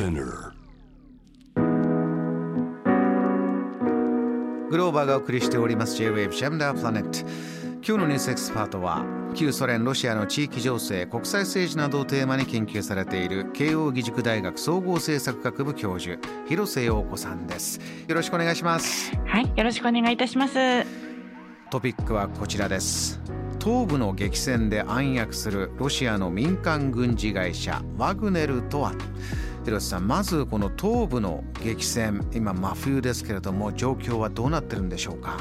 Spinner. グローバーがお送りしております J-Wave シャムダープラネット今日のニュースエキスパートは旧ソ連ロシアの地域情勢国際政治などをテーマに研究されている慶應義塾大学総合政策学部教授広瀬陽子さんです。よろしくお願いします。はい、よろしくお願いいたします。トピックはこちらです。東部の激戦で暗躍するロシアの民間軍事会社ワグネルとは？広瀬さんまずこの東部の激戦今真冬ですけれども状況はどうなってるんでしょうか？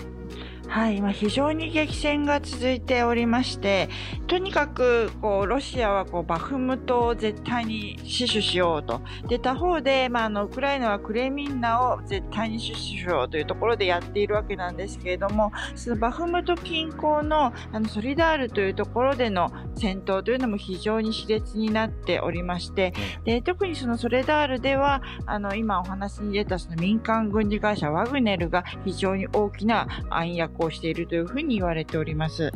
はい、今非常に激戦が続いておりまして、とにかくこうロシアはこうバフムトを絶対に死守しようと。で、他方で、まあ、あのウクライナはクレミンナを絶対に死守しようというところでやっているわけなんですけれども、そのバフムト近郊のあのソリダールというところでの戦闘というのも非常に熾烈になっておりまして、で特にそのソレダールではあの今お話に出たその民間軍事会社ワグネルが非常に大きな暗躍行しているというふうに言われております。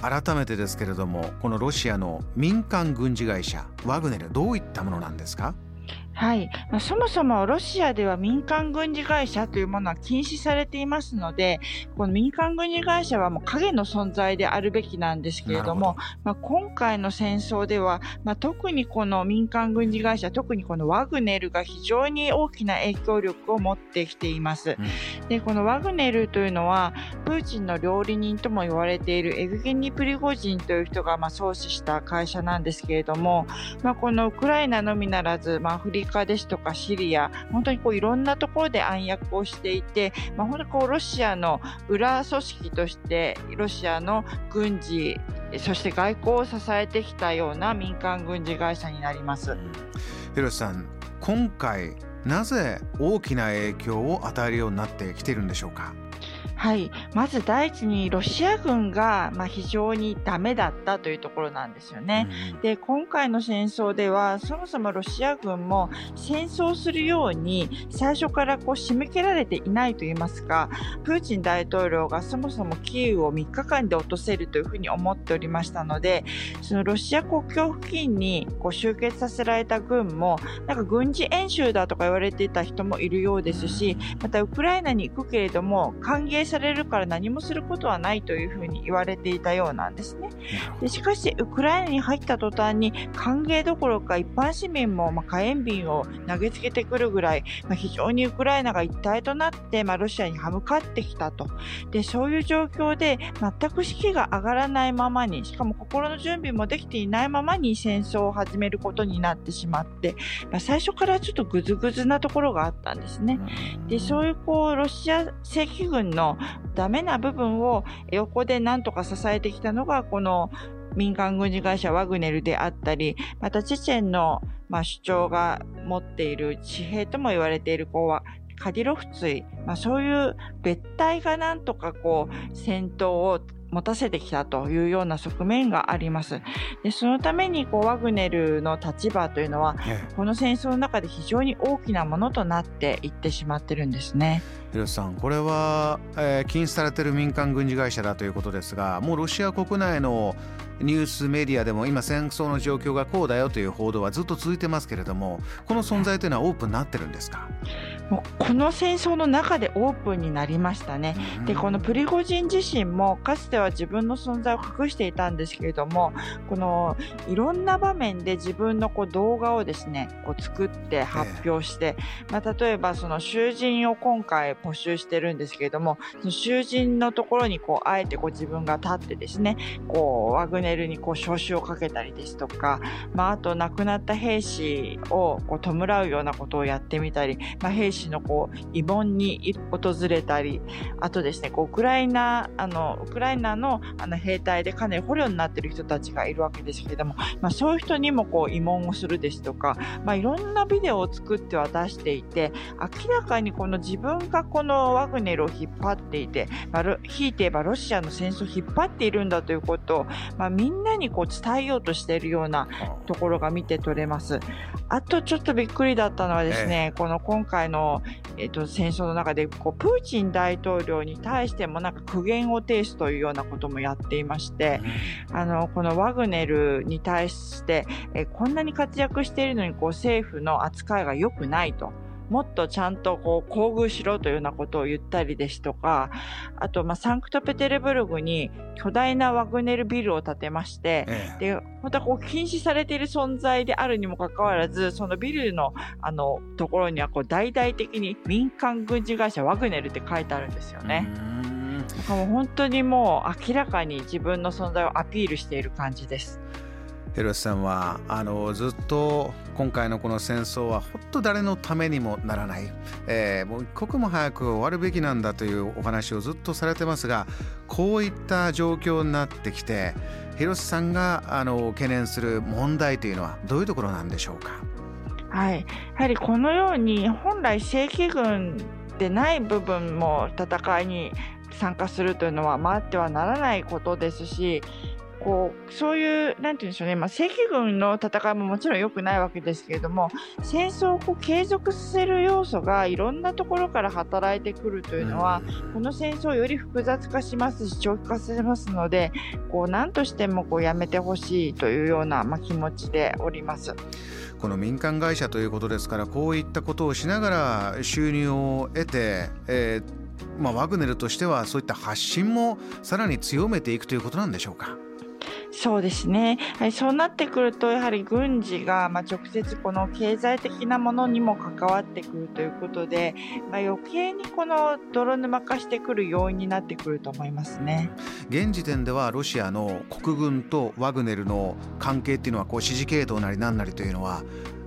改めてですけれどもこのロシアの民間軍事会社ワグネルどういったものなんですか？はい、まあ、そもそもロシアでは民間軍事会社というものは禁止されていますのでこの民間軍事会社はもう影の存在であるべきなんですけれどもまあ、今回の戦争では、まあ、特にこの民間軍事会社特にこのワグネルが非常に大きな影響力を持ってきています。でこのワグネルというのはプーチンの料理人とも言われているエグゲニ・プリゴジンという人がまあ創始した会社なんですけれども、まあ、このウクライナのみならず、まあ、アフリカですとかシリア本当にこういろんなところで暗躍をしていて、まあ、本当にこうロシアの裏組織としてロシアの軍事そして外交を支えてきたような民間軍事会社になります。広瀬さん今回なぜ大きな影響を与えるようになってきているんでしょうか？はい。まず第一にロシア軍が、まあ、非常にダメだったというところなんですよね。で、今回の戦争では、そもそもロシア軍も戦争するように最初からこう締め切られていないと言いますか、プーチン大統領がそもそもキーウを3日間で落とせるというふうに思っておりましたので、そのロシア国境付近にこう集結させられた軍も、なんか軍事演習だとか言われていた人もいるようですし、またウクライナに行くけれども、歓迎されるから何もすることはないというふうに言われていたようなんですね。でしかし、ウクライナに入った途端に歓迎どころか一般市民もまあ火炎瓶を投げつけてくるぐらい、まあ、非常にウクライナが一体となって、まあ、ロシアに歯向かってきたと。で、そういう状況で全く士気が上がらないままに、しかも心の準備もできていないままに戦争を始めることになってしまって、まあ、最初からちょっとグズグズなところがあったんですね。で、そういうこう、ロシア正規軍のダメな部分を横でなんとか支えてきたのが、この民間軍事会社ワグネルであったり、またチェチェンの、まあ、主張が持っている地平とも言われている子は、カディロフツイ、まあ、そういう別体がなんとかこう戦闘を持たせてきたというような側面があります。でそのためにこうワグネルの立場というのはええこの戦争の中で非常に大きなものとなっていってしまってるんですね。広瀬さんこれは、えー禁止されている民間軍事会社だということですがもうロシア国内のニュースメディアでも今戦争の状況がこうだよという報道はずっと続いてますけれどもこの存在というのはオープンになってるんですか、もうこの戦争の中でオープンになりましたね。でこのプリゴジン自身もかつては自分の存在を隠していたんですけれどもこのいろんな場面で自分のこう動画をですねこう作って発表して、まあ、例えばその囚人を今回募集してるんですけれどもその囚人のところにこうあえてこう自分が立ってですねこうワグネルにこう招集をかけたりですとか、まあ、あと亡くなった兵士をこう弔うようなことをやってみたり、まあ、兵士のこう慰問に訪れたりあとですねこうウクライナあのウクライナのあの兵隊でかなり捕虜になっている人たちがいるわけですけれども、まあ、そういう人にもこう慰問をするですとか、まあ、いろんなビデオを作っては出していて明らかにこの自分がこのワグネルを引っ張っていて、まあ、ロひいて言えばロシアの戦争を引っ張っているんだということを、まあ、みんなにこう伝えようとしているようなところが見て取れます。あとちょっとびっくりだったのはですね、この今回のの、えっと、戦争の中でこうプーチン大統領に対してもなんか苦言を呈すというようなこともやっていまして、あのこのワグネルに対してえこんなに活躍しているのにこう政府の扱いが良くないと。もっとちゃんとこう、厚遇しろというようなことを言ったりですとか、あと、まあ、サンクトペテルブルグに巨大なワグネルビルを建てまして、ええ、で、またこう、禁止されている存在であるにもかかわらず、そのビルの、あの、ところにはこう、大々的に民間軍事会社ワグネルって書いてあるんですよね。もう本当にもう明らかに自分の存在をアピールしている感じです。ヘロスさんはあのずっと今回のこの戦争は本当誰のためにもならない、えー、もう一刻も早く終わるべきなんだというお話をずっとされてますがこういった状況になってきて広瀬さんがあの懸念する問題というのはどういうところなんでしょうか？はい、やはりこのように本来正規軍でない部分も戦いに参加するというのは回ってはならないことですしこうそういう、なんて言うんでしょうね、まあ、正規軍の戦いももちろん良くないわけですけれども、戦争をこう継続させる要素がいろんなところから働いてくるというのは、この戦争をより複雑化しますし、長期化しますので、こう何としてもこうやめてほしいというような、まあ、気持ちでおります。この民間会社ということですからこういったことをしながら収入を得て、えーまあ、ワグネルとしてはそういった発信もさらに強めていくということなんでしょうか？そうですね、はい、そうなってくるとやはり軍事が、まあ、直接この経済的なものにも関わってくるということで、まあ、余計にこの泥沼化してくる要因になってくると思いますね。現時点ではロシアの国軍とワグネルの関係っていうのはこう指示系統なりなんなりというのは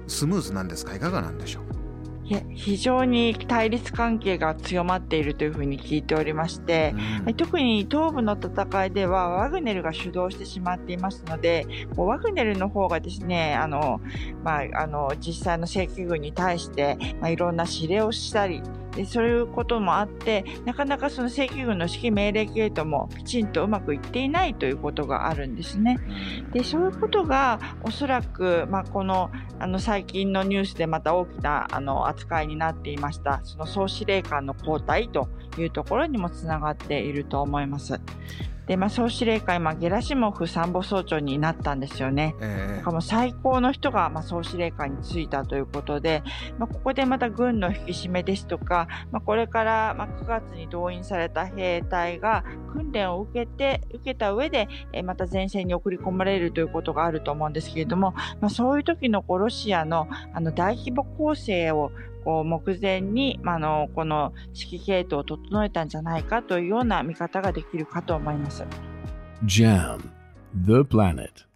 スムーズなんですか？いかがなんでしょう？非常に対立関係が強まっているというふうに聞いておりまして、うん、特に東部の戦いではワグネルが主導してしまっていますので、ワグネルの方がですね、あの、まあ、あの、実際の正規軍に対して、まあ、いろんな指令をしたり、でそういうこともあってなかなかその正規軍の指揮命令系統もきちんとうまくいっていないということがあるんですね。でそういうことがおそらく、まあ、このあの最近のニュースでまた大きなあの扱いになっていましたその総司令官の交代というところにもつながっていると思います。で、まあ、総司令官、今、ゲラシモフ参謀総長になったんですよね。えー、だからもう最高の人が、まあ、総司令官に就いたということで、まあ、ここでまた軍の引き締めですとか、まあ、これから、まあ、9月に動員された兵隊が訓練を受けて、受けた上で、えー、また前線に送り込まれるということがあると思うんですけれども、まあ、そういう時のこうロシアのあの大規模攻勢をこう目前に、あの、この指揮系統を整えたんじゃないかというような見方ができるかと思います。JAM The Planet